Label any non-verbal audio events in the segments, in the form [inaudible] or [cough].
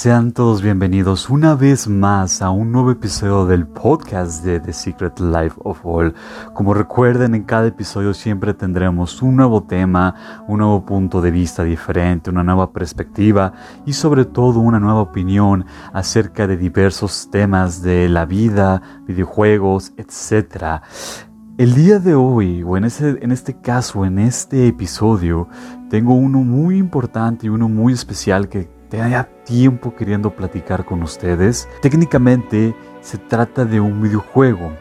Sean todos bienvenidos una vez más a un nuevo episodio del podcast de The Secret Life of All. Como recuerden, en cada episodio siempre tendremos un nuevo tema, un nuevo punto de vista diferente, una nueva perspectiva y sobre todo una nueva opinión acerca de diversos temas de la vida, videojuegos, etc. El día de hoy, o en, ese, en este caso, en este episodio, tengo uno muy importante y uno muy especial que tenía tiempo queriendo platicar con ustedes. Técnicamente se trata de un videojuego.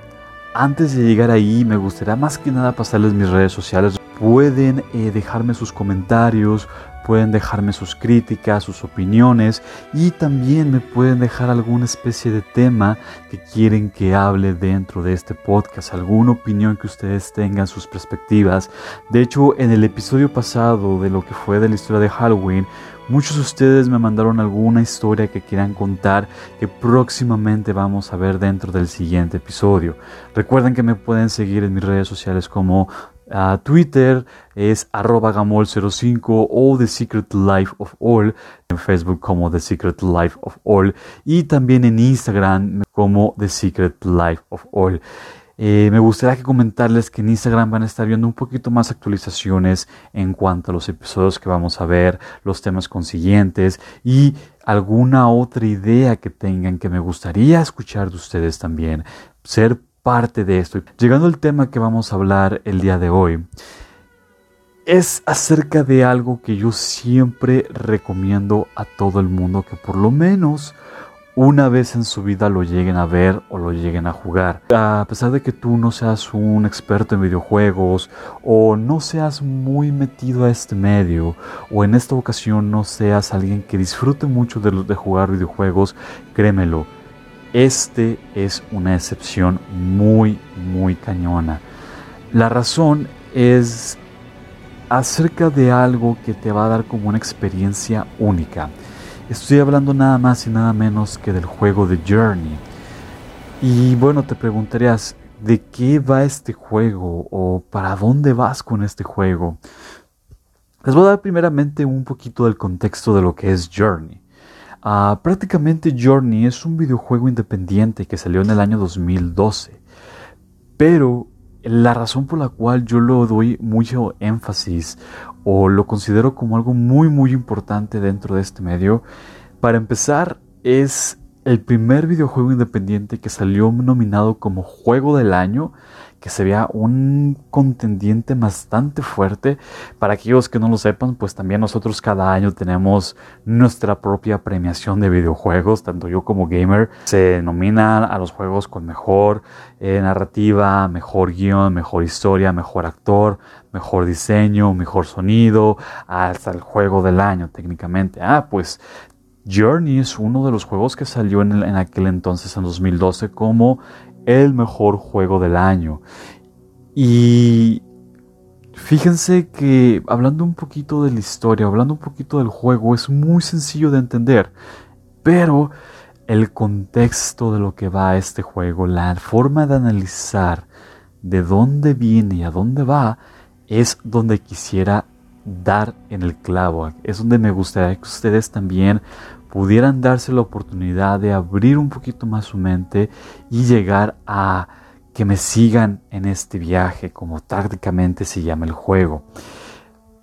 Antes de llegar ahí me gustaría más que nada pasarles mis redes sociales. Pueden eh, dejarme sus comentarios, pueden dejarme sus críticas, sus opiniones y también me pueden dejar alguna especie de tema que quieren que hable dentro de este podcast, alguna opinión que ustedes tengan, sus perspectivas. De hecho, en el episodio pasado de lo que fue de la historia de Halloween, Muchos de ustedes me mandaron alguna historia que quieran contar que próximamente vamos a ver dentro del siguiente episodio. Recuerden que me pueden seguir en mis redes sociales como uh, Twitter es arroba gamol05 o The Secret Life of All, en Facebook como The Secret Life of All y también en Instagram como The Secret Life of All. Eh, me gustaría que comentarles que en Instagram van a estar viendo un poquito más actualizaciones en cuanto a los episodios que vamos a ver, los temas consiguientes y alguna otra idea que tengan que me gustaría escuchar de ustedes también, ser parte de esto. Llegando al tema que vamos a hablar el día de hoy, es acerca de algo que yo siempre recomiendo a todo el mundo que por lo menos una vez en su vida lo lleguen a ver o lo lleguen a jugar. A pesar de que tú no seas un experto en videojuegos o no seas muy metido a este medio o en esta ocasión no seas alguien que disfrute mucho de, jugar videojuegos, créemelo, este es una excepción muy, muy cañona. La razón es acerca de algo que te va a dar como una experiencia única. Estoy hablando nada más y nada menos que del juego de Journey. Y bueno, te preguntarías, ¿de qué va este juego? ¿O para dónde vas con este juego? Les voy a dar primeramente un poquito del contexto de lo que es Journey. Ah, prácticamente Journey es un videojuego independiente que salió en el año 2012. Pero la razón por la cual yo lo doy mucho énfasis o lo considero como algo muy muy importante dentro de este medio, para empezar es el primer videojuego independiente que salió nominado como juego del año que se vea un contendiente bastante fuerte. Para aquellos que no lo sepan, pues también nosotros cada año tenemos nuestra propia premiación de videojuegos, tanto yo como gamer. Se nominan a los juegos con mejor eh, narrativa, mejor guion, mejor historia, mejor actor, mejor diseño, mejor sonido, hasta el juego del año técnicamente. Ah, pues Journey es uno de los juegos que salió en, en aquel entonces, en 2012, como el mejor juego del año. Y fíjense que hablando un poquito de la historia, hablando un poquito del juego, es muy sencillo de entender, pero el contexto de lo que va a este juego, la forma de analizar de dónde viene y a dónde va, es donde quisiera dar en el clavo. Es donde me gustaría que ustedes también pudieran darse la oportunidad de abrir un poquito más su mente y llegar a que me sigan en este viaje, como tácticamente se llama el juego.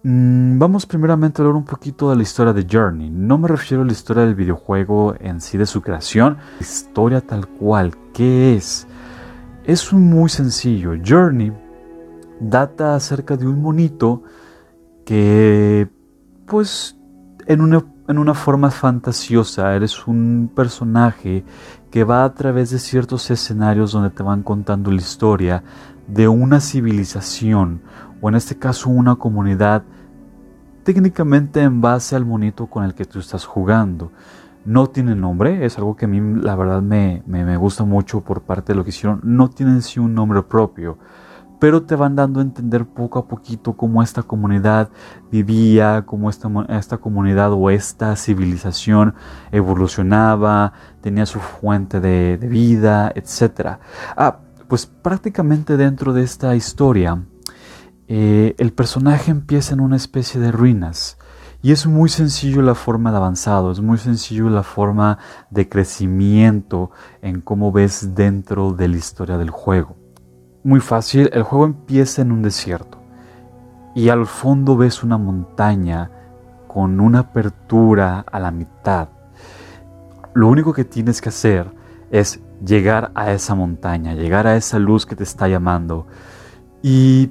Mm, vamos primeramente a hablar un poquito de la historia de Journey. No me refiero a la historia del videojuego en sí de su creación, historia tal cual. ¿Qué es? Es muy sencillo. Journey data acerca de un monito que, pues, en una en una forma fantasiosa, eres un personaje que va a través de ciertos escenarios donde te van contando la historia de una civilización, o en este caso una comunidad, técnicamente en base al monito con el que tú estás jugando. No tiene nombre, es algo que a mí la verdad me, me, gusta mucho por parte de lo que hicieron, no tienen sí un nombre propio pero te van dando a entender poco a poquito cómo esta comunidad vivía, cómo esta, esta comunidad o esta civilización evolucionaba, tenía su fuente de, vida, etc. Ah, pues prácticamente dentro de esta historia, eh, el personaje empieza en una especie de ruinas Y es muy sencillo la forma de avanzado, es muy sencillo la forma de crecimiento en cómo ves dentro de la historia del juego. Muy fácil, el juego empieza en un desierto y al fondo ves una montaña con una apertura a la mitad. Lo único que tienes que hacer es llegar a esa montaña, llegar a esa luz que te está llamando. Y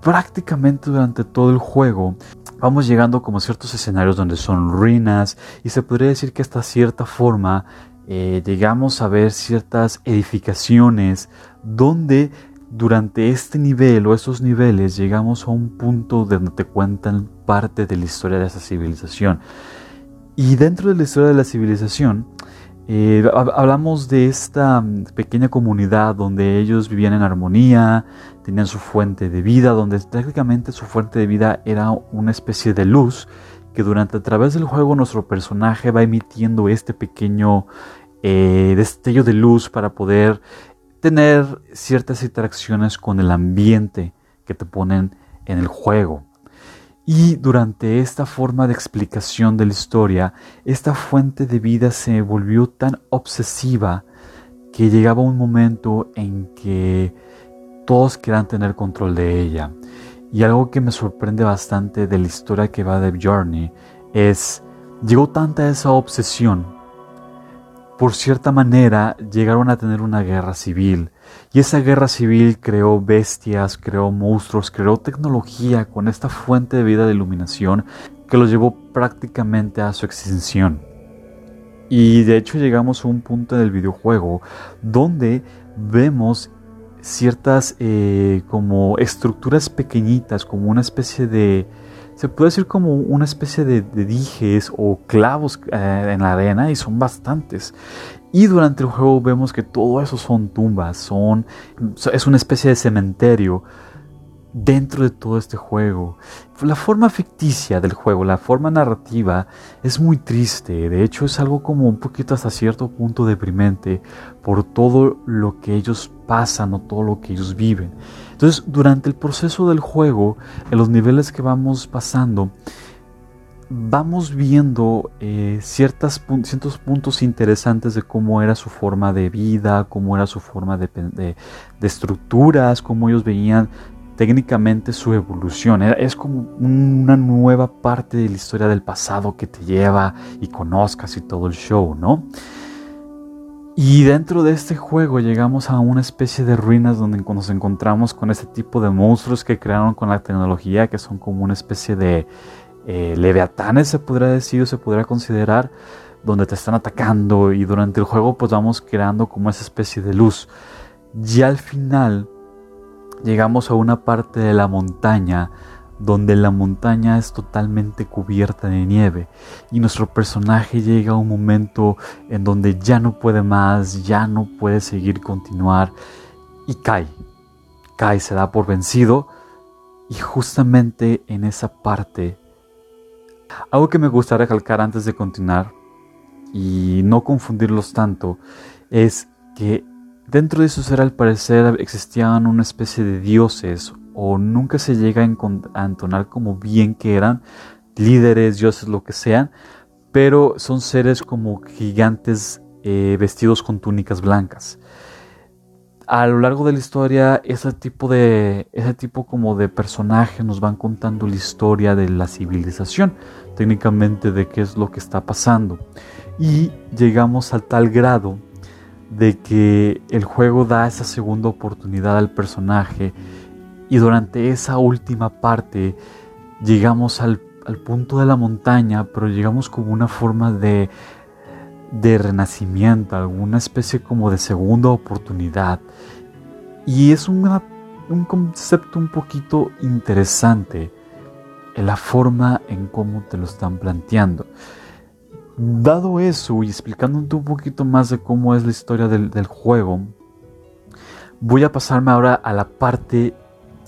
prácticamente durante todo el juego vamos llegando como a ciertos escenarios donde son ruinas y se podría decir que hasta cierta forma eh, llegamos a ver ciertas edificaciones donde durante este nivel o estos niveles llegamos a un punto donde te cuentan parte de la historia de esa civilización. Y dentro de la historia de la civilización eh, hablamos de esta mm, pequeña comunidad donde ellos vivían en armonía, tenían su fuente de vida, donde técnicamente su fuente de vida era una especie de luz que durante a través del juego nuestro personaje va emitiendo este pequeño eh, destello de luz para poder tener ciertas interacciones con el ambiente que te ponen en el juego. Y durante esta forma de explicación de la historia, esta fuente de vida se volvió tan obsesiva que llegaba un momento en que todos querían tener control de ella. Y algo que me sorprende bastante de la historia que va de Journey es, llegó tanta esa obsesión por cierta manera llegaron a tener una guerra civil. Y esa guerra civil creó bestias, creó monstruos, creó tecnología con esta fuente de vida de iluminación que los llevó prácticamente a su extinción. Y de hecho llegamos a un punto del videojuego donde vemos ciertas eh, como estructuras pequeñitas, como una especie de se puede decir como una especie de, dijes o clavos eh, en la arena y son bastantes. Y durante el juego vemos que todo eso son tumbas, son, es una especie de cementerio dentro de todo este juego. La forma ficticia del juego, la forma narrativa es muy triste, de hecho es algo como un poquito hasta cierto punto deprimente por todo lo que ellos pasan o todo lo que ellos viven. Entonces durante el proceso del juego, en los niveles que vamos pasando, vamos viendo eh, ciertos puntos interesantes de cómo era su forma de vida, cómo era su forma de, de estructuras, cómo ellos veían técnicamente su evolución. Es como una nueva parte de la historia del pasado que te lleva y conozcas y todo el show, ¿no? Y dentro de este juego llegamos a una especie de ruinas donde nos encontramos con ese tipo de monstruos que crearon con la tecnología, que son como una especie de eh, leviatanes, se podría decir o se podría considerar, donde te están atacando y durante el juego pues vamos creando como esa especie de luz. Y al final llegamos a una parte de la montaña donde la montaña es totalmente cubierta de nieve y nuestro personaje llega a un momento en donde ya no puede más, ya no puede seguir continuar y cae. Cae, se da por vencido y justamente en esa parte, algo que me gustaría recalcar antes de continuar y no confundirlos tanto, es que Dentro de su ser al parecer existían una especie de dioses o nunca se llega a entonar como bien que eran líderes, dioses, lo que sean, pero son seres como gigantes eh, vestidos con túnicas blancas. A lo largo de la historia, ese tipo de, ese tipo como de personajes nos van contando la historia de la civilización, técnicamente de qué es lo que está pasando. Y llegamos al tal grado de que el juego da esa segunda oportunidad al personaje y durante esa última parte llegamos al, punto de la montaña, pero llegamos como una forma de, de renacimiento, alguna especie como de segunda oportunidad. Y es un concepto un poquito interesante en la forma en cómo te lo están planteando. Dado eso y explicándote un poquito más de cómo es la historia del, juego, voy a pasarme ahora a la parte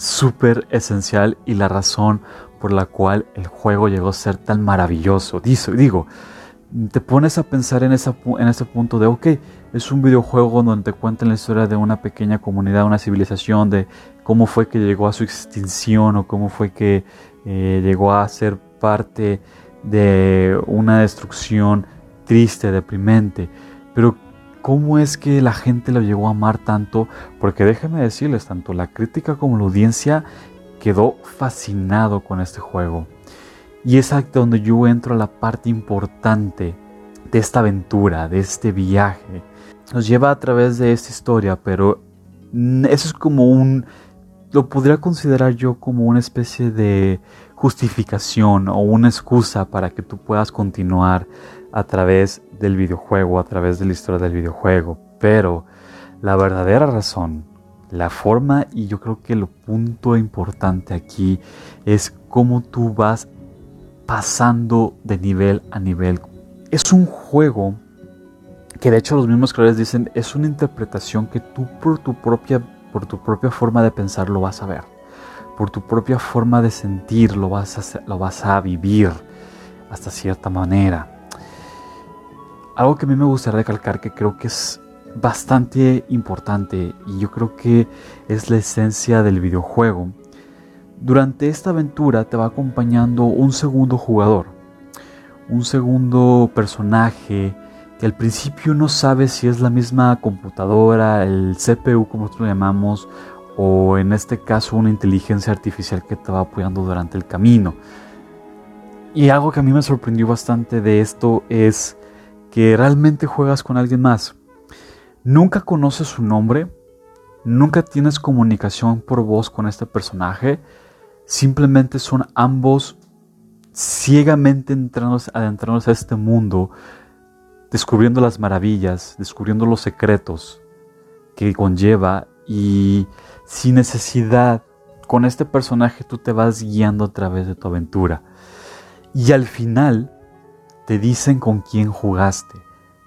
súper esencial y la razón por la cual el juego llegó a ser tan maravilloso. Digo, te pones a pensar en, en ese punto de, ok, es un videojuego donde te cuentan la historia de una pequeña comunidad, una civilización, de cómo fue que llegó a su extinción o cómo fue que eh, llegó a ser parte de una destrucción triste, deprimente. Pero ¿cómo es que la gente lo llegó a amar tanto? Porque déjenme decirles, tanto la crítica como la audiencia quedó fascinado con este juego. Y es aquí donde yo entro a la parte importante de esta aventura, de este viaje. Nos lleva a través de esta historia, pero eso es como un... Lo podría considerar yo como una especie de justificación o una excusa para que tú puedas continuar a través del videojuego, a través de la historia del videojuego. Pero la verdadera razón, la forma y yo creo que el punto importante aquí es cómo tú vas pasando de nivel a nivel. Es un juego que de hecho los mismos creadores dicen es una interpretación que tú por tu propia por tu propia forma de pensar lo vas a ver, por tu propia forma de sentir lo vas a, lo vas a vivir hasta cierta manera. Algo que a mí me gustaría recalcar que creo que es bastante importante y yo creo que es la esencia del videojuego. Durante esta aventura te va acompañando un segundo jugador, un segundo personaje que al principio no sabes si es la misma computadora, el CPU como nosotros lo llamamos, o en este caso una inteligencia artificial que te va apoyando durante el camino. Y algo que a mí me sorprendió bastante de esto es que realmente juegas con alguien más. Nunca conoces su nombre, nunca tienes comunicación por voz con este personaje, simplemente son ambos ciegamente adentrándose a este mundo, descubriendo las maravillas, descubriendo los secretos que conlleva y sin necesidad, con este personaje tú te vas guiando a través de tu aventura. Y al final te dicen con quién jugaste.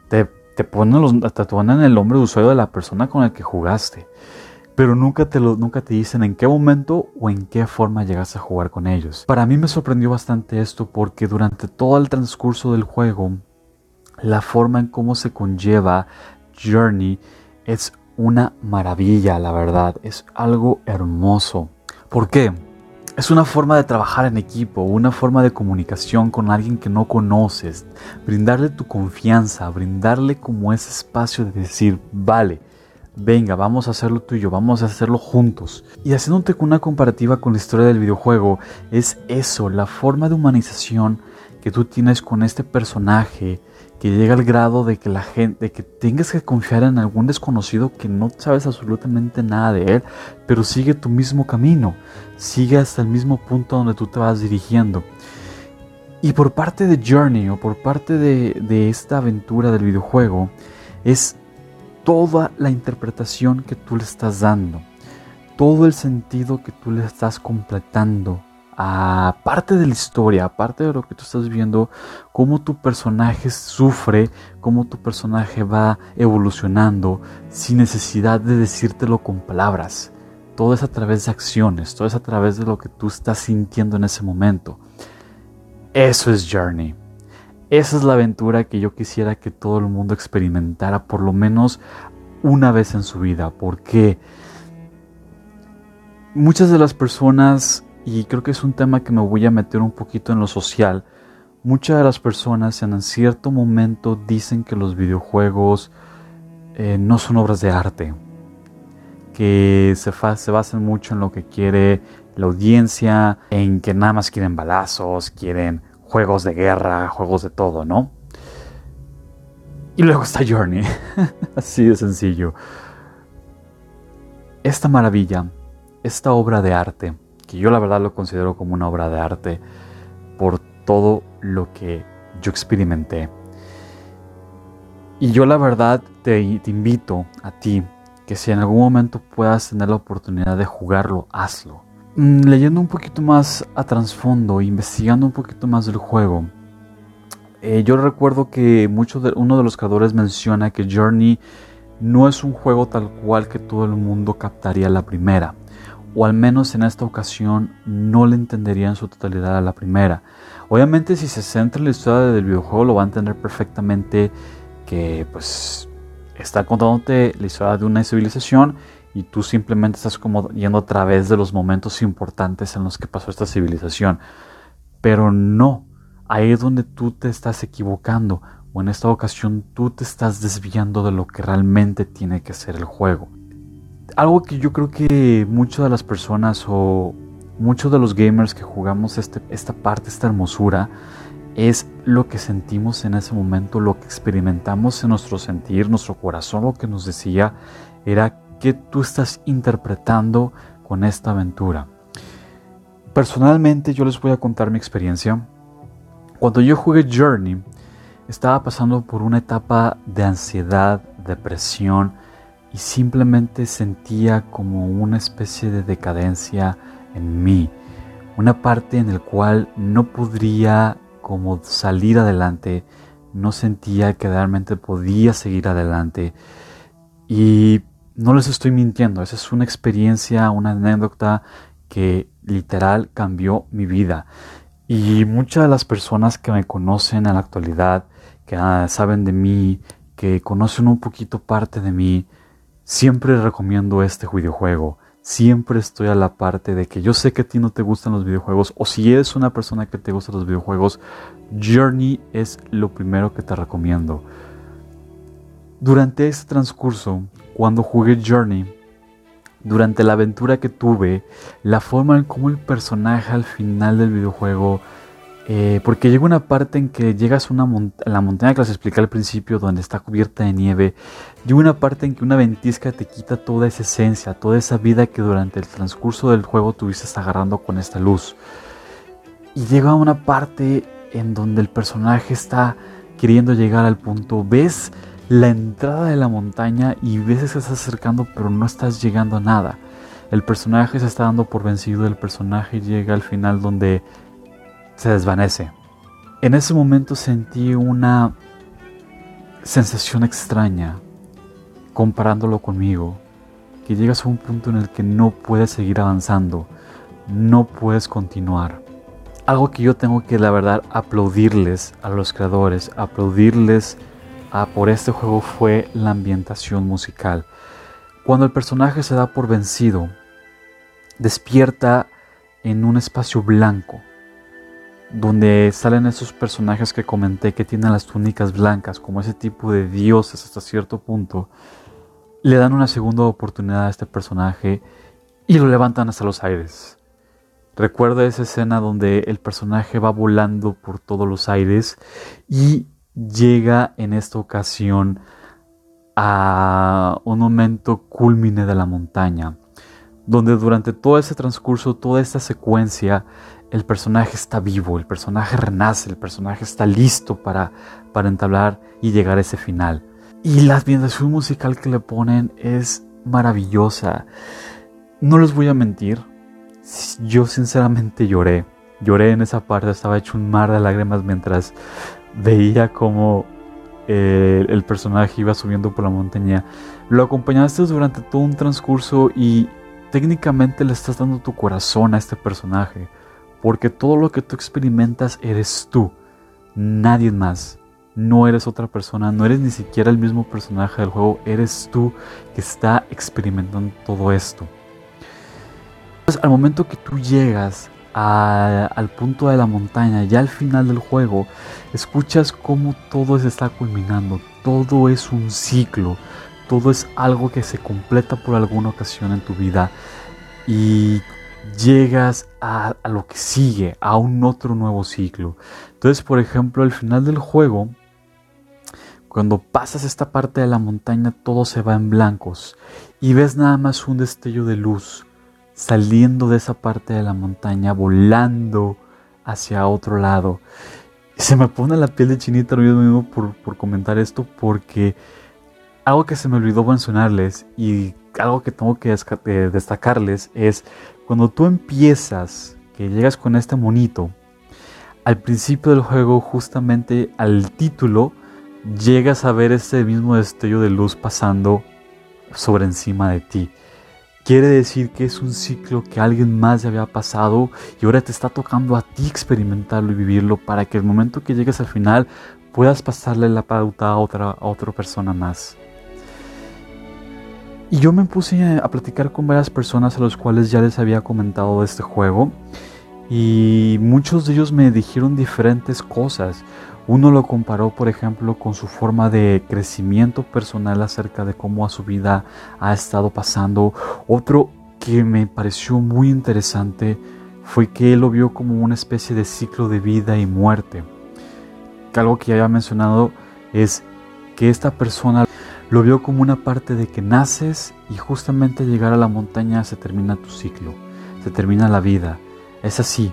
Te, te, ponen, los, ponen el nombre de usuario de la persona con la que jugaste. Pero nunca te, lo, nunca te dicen en qué momento o en qué forma llegaste a jugar con ellos. Para mí me sorprendió bastante esto porque durante todo el transcurso del juego, la forma en cómo se conlleva Journey es una maravilla, la verdad. Es algo hermoso. ¿Por qué? Es una forma de trabajar en equipo, una forma de comunicación con alguien que no conoces, brindarle tu confianza, brindarle como ese espacio de decir, vale, venga, vamos a hacerlo tuyo, vamos a hacerlo juntos. Y haciéndote una comparativa con la historia del videojuego, es eso, la forma de humanización que tú tienes con este personaje, que llega al grado de que la gente, que tengas que confiar en algún desconocido que no sabes absolutamente nada de él, pero sigue tu mismo camino, sigue hasta el mismo punto donde tú te vas dirigiendo. Y por parte de Journey o por parte de esta aventura del videojuego, es toda la interpretación que tú le estás dando, todo el sentido que tú le estás completando aparte de la historia, aparte de lo que tú estás viendo, cómo tu personaje sufre, cómo tu personaje va evolucionando sin necesidad de decírtelo con palabras. Todo es a través de acciones, todo es a través de lo que tú estás sintiendo en ese momento. Eso es Journey. Esa es la aventura que yo quisiera que todo el mundo experimentara por lo menos una vez en su vida, porque muchas de las personas y creo que es un tema que me voy a meter un poquito en lo social. Muchas de las personas en cierto momento dicen que los videojuegos eh, no son obras de arte, que se, se basan mucho en lo que quiere la audiencia, en que nada más quieren balazos, quieren juegos de guerra, juegos de todo, ¿no? Y luego está Journey, [laughs] así de sencillo. Esta maravilla, esta obra de arte, que yo la verdad lo considero como una obra de arte por todo lo que yo experimenté. Y yo la verdad te, invito a ti que si en algún momento puedas tener la oportunidad de jugarlo, hazlo. Mm, leyendo un poquito más a trasfondo, investigando un poquito más del juego, eh, yo recuerdo que mucho de, uno de los creadores menciona que Journey no es un juego tal cual que todo el mundo captaría la primera o al menos en esta ocasión no le entendería en su totalidad a la primera. Obviamente si se centra en la historia del videojuego lo va a entender perfectamente que pues está contándote la historia de una civilización y tú simplemente estás como yendo a través de los momentos importantes en los que pasó esta civilización. Pero no, ahí es donde tú te estás equivocando o en esta ocasión tú te estás desviando de lo que realmente tiene que ser el juego. Algo que yo creo que muchas de las personas o muchos de los gamers que jugamos este, esta parte, esta hermosura, es lo que sentimos en ese momento, lo que experimentamos en nuestro sentir, nuestro corazón, lo que nos decía era que tú estás interpretando con esta aventura. Personalmente yo les voy a contar mi experiencia. Cuando yo jugué Journey, estaba pasando por una etapa de ansiedad, depresión simplemente sentía como una especie de decadencia en mí. Una parte en la cual no podría como salir adelante, no sentía que realmente podía seguir adelante. Y no les estoy mintiendo, esa es una experiencia, una anécdota que literal cambió mi vida. Y muchas de las personas que me conocen en la actualidad, que ah, saben de mí, que conocen un poquito parte de mí, siempre recomiendo este videojuego siempre estoy a la parte de que yo sé que a ti no te gustan los videojuegos o si eres una persona que te gustan los videojuegos, Journey es lo primero que te recomiendo. Durante este transcurso, cuando jugué Journey, durante la aventura que tuve, la forma en cómo el personaje al final del videojuego eh, porque llega una parte en que llegas a, una la montaña que les expliqué al principio, donde está cubierta de nieve. Llega una parte en que una ventisca te quita toda esa esencia, toda esa vida que durante el transcurso del juego tuviste agarrando con esta luz. Y llega una parte en donde el personaje está queriendo llegar al punto. Ves la entrada de la montaña y ves que se está acercando, pero no estás llegando a nada. El personaje se está dando por vencido, el personaje llega al final donde se desvanece. En ese momento sentí una sensación extraña comparándolo conmigo, que llegas a un punto en el que no puedes seguir avanzando, no puedes continuar. Algo que yo tengo que la verdad aplaudirles a los creadores, aplaudirles a, por este juego fue la ambientación musical. Cuando el personaje se da por vencido, despierta en un espacio blanco, donde salen esos personajes que comenté que tienen las túnicas blancas, como ese tipo de dioses hasta cierto punto, le dan una segunda oportunidad a este personaje y lo levantan hasta los aires. Recuerdo esa escena donde el personaje va volando por todos los aires y llega en esta ocasión a un momento culmine de la montaña, donde durante todo ese transcurso, toda esta secuencia, el personaje está vivo, el personaje renace, el personaje está listo para, para entablar y llegar a ese final. Y la ambientación musical que le ponen es maravillosa. No les voy a mentir, yo sinceramente lloré. Lloré en esa parte, estaba hecho un mar de lágrimas mientras veía cómo eh, el personaje iba subiendo por la montaña. Lo acompañaste durante todo un transcurso y técnicamente le estás dando tu corazón a este personaje porque todo lo que tú experimentas eres tú, nadie más. No eres otra persona, no eres ni siquiera el mismo personaje del juego, eres tú que está experimentando todo esto. Pues al momento que tú llegas al punto de la montaña, ya al final del juego, escuchas cómo todo se está culminando, todo es un ciclo, todo es algo que se completa por alguna ocasión en tu vida y llegas a, lo que sigue, a un otro nuevo ciclo. Entonces, por ejemplo, al final del juego, cuando pasas esta parte de la montaña, todo se va en blancos y ves nada más un destello de luz saliendo de esa parte de la montaña, volando hacia otro lado. se me pone la piel de chinita lo mismo por, por comentar esto porque algo que se me olvidó mencionarles y algo que tengo que eh, destacarles es cuando tú empiezas, que llegas con este monito, al principio del juego, justamente al título, llegas a ver ese mismo destello de luz pasando sobre encima de ti. Quiere decir que es un ciclo que alguien más ya había pasado y ahora te está tocando a ti experimentarlo y vivirlo para que el momento que llegues al final puedas pasarle la pauta a otra, a otra persona más. Y yo me puse a platicar con varias personas a las cuales ya les había comentado de este juego. y muchos de ellos me dijeron diferentes cosas. Uno lo comparó, por ejemplo, con su forma de crecimiento personal acerca de cómo a su vida ha estado pasando. Otro que me pareció muy interesante fue que él lo vio como una especie de ciclo de vida y muerte. Algo que ya había mencionado es que esta persona lo vio como una parte de que naces y justamente llegar a la montaña se termina tu ciclo, se termina la vida. Es así,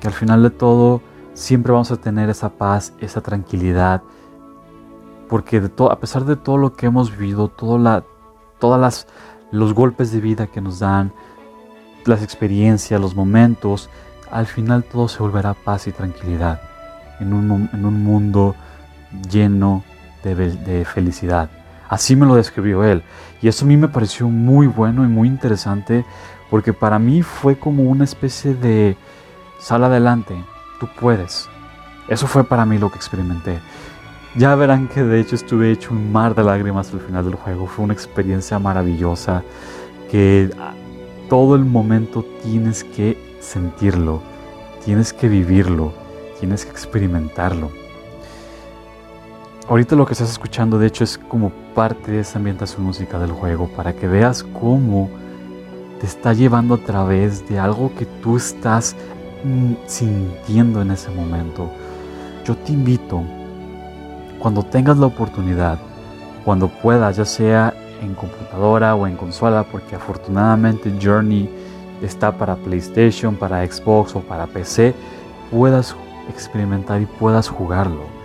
que al final de todo siempre vamos a tener esa paz, esa tranquilidad, porque a pesar de todo lo que hemos vivido, todo la, todas las los golpes de vida que nos dan, las experiencias, los momentos, al final todo se volverá paz y tranquilidad en un mundo lleno de, felicidad. Así me lo describió él. Y eso a mí me pareció muy bueno y muy interesante porque para mí fue como una especie de sal adelante, tú puedes. Eso fue para mí lo que experimenté. Ya verán que de hecho estuve hecho un mar de lágrimas al final del juego. Fue una experiencia maravillosa que todo el momento tienes que sentirlo, tienes que vivirlo, tienes que experimentarlo. Ahorita lo que estás escuchando de hecho es como parte de esa ambientación música del juego para que veas cómo te está llevando a través de algo que tú estás mm, sintiendo en ese momento. Yo te invito cuando tengas la oportunidad, cuando puedas, ya sea en computadora o en consola, porque afortunadamente Journey está para PlayStation, para Xbox o para PC, puedas experimentar y puedas jugarlo.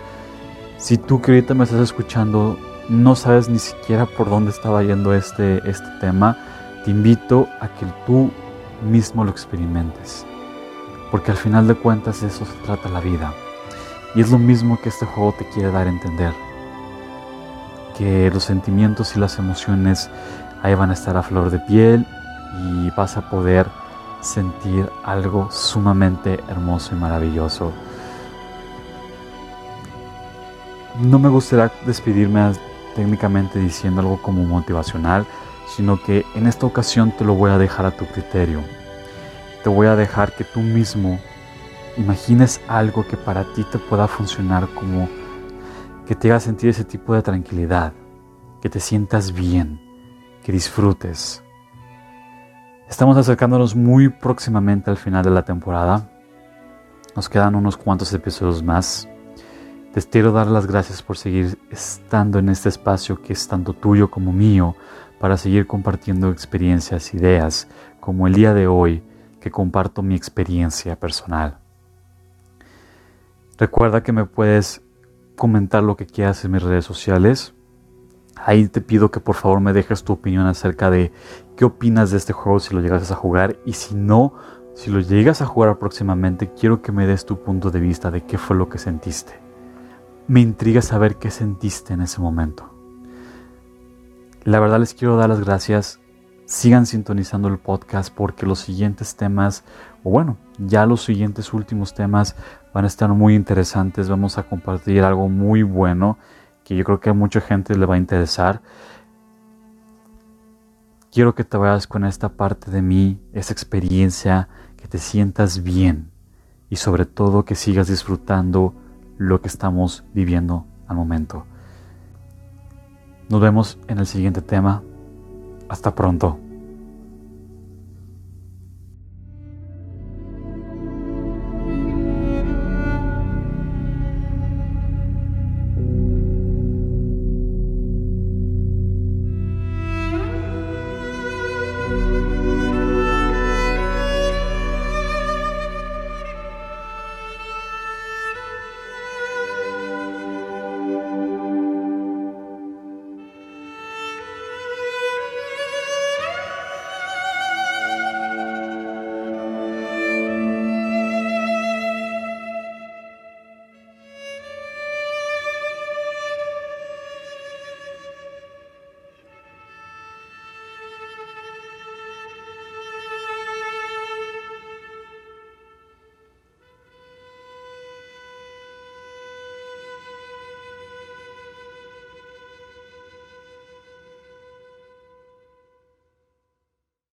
Si tú que ahorita me estás escuchando no sabes ni siquiera por dónde estaba yendo este, este tema, te invito a que tú mismo lo experimentes. Porque al final de cuentas eso se trata la vida. Y es lo mismo que este juego te quiere dar a entender. Que los sentimientos y las emociones ahí van a estar a flor de piel y vas a poder sentir algo sumamente hermoso y maravilloso. No me gustaría despedirme técnicamente diciendo algo como motivacional, sino que en esta ocasión te lo voy a dejar a tu criterio. Te voy a dejar que tú mismo imagines algo que para ti te pueda funcionar como que te haga sentir ese tipo de tranquilidad, que te sientas bien, que disfrutes. Estamos acercándonos muy próximamente al final de la temporada. Nos quedan unos cuantos episodios más. Te quiero dar las gracias por seguir estando en este espacio que es tanto tuyo como mío para seguir compartiendo experiencias, ideas, como el día de hoy que comparto mi experiencia personal. Recuerda que me puedes comentar lo que quieras en mis redes sociales. Ahí te pido que por favor me dejes tu opinión acerca de qué opinas de este juego si lo llegas a jugar y si no, si lo llegas a jugar próximamente, quiero que me des tu punto de vista de qué fue lo que sentiste. Me intriga saber qué sentiste en ese momento. La verdad les quiero dar las gracias. Sigan sintonizando el podcast porque los siguientes temas, o bueno, ya los siguientes últimos temas van a estar muy interesantes. Vamos a compartir algo muy bueno que yo creo que a mucha gente le va a interesar. Quiero que te vayas con esta parte de mí, esa experiencia, que te sientas bien y sobre todo que sigas disfrutando lo que estamos viviendo al momento. Nos vemos en el siguiente tema. Hasta pronto.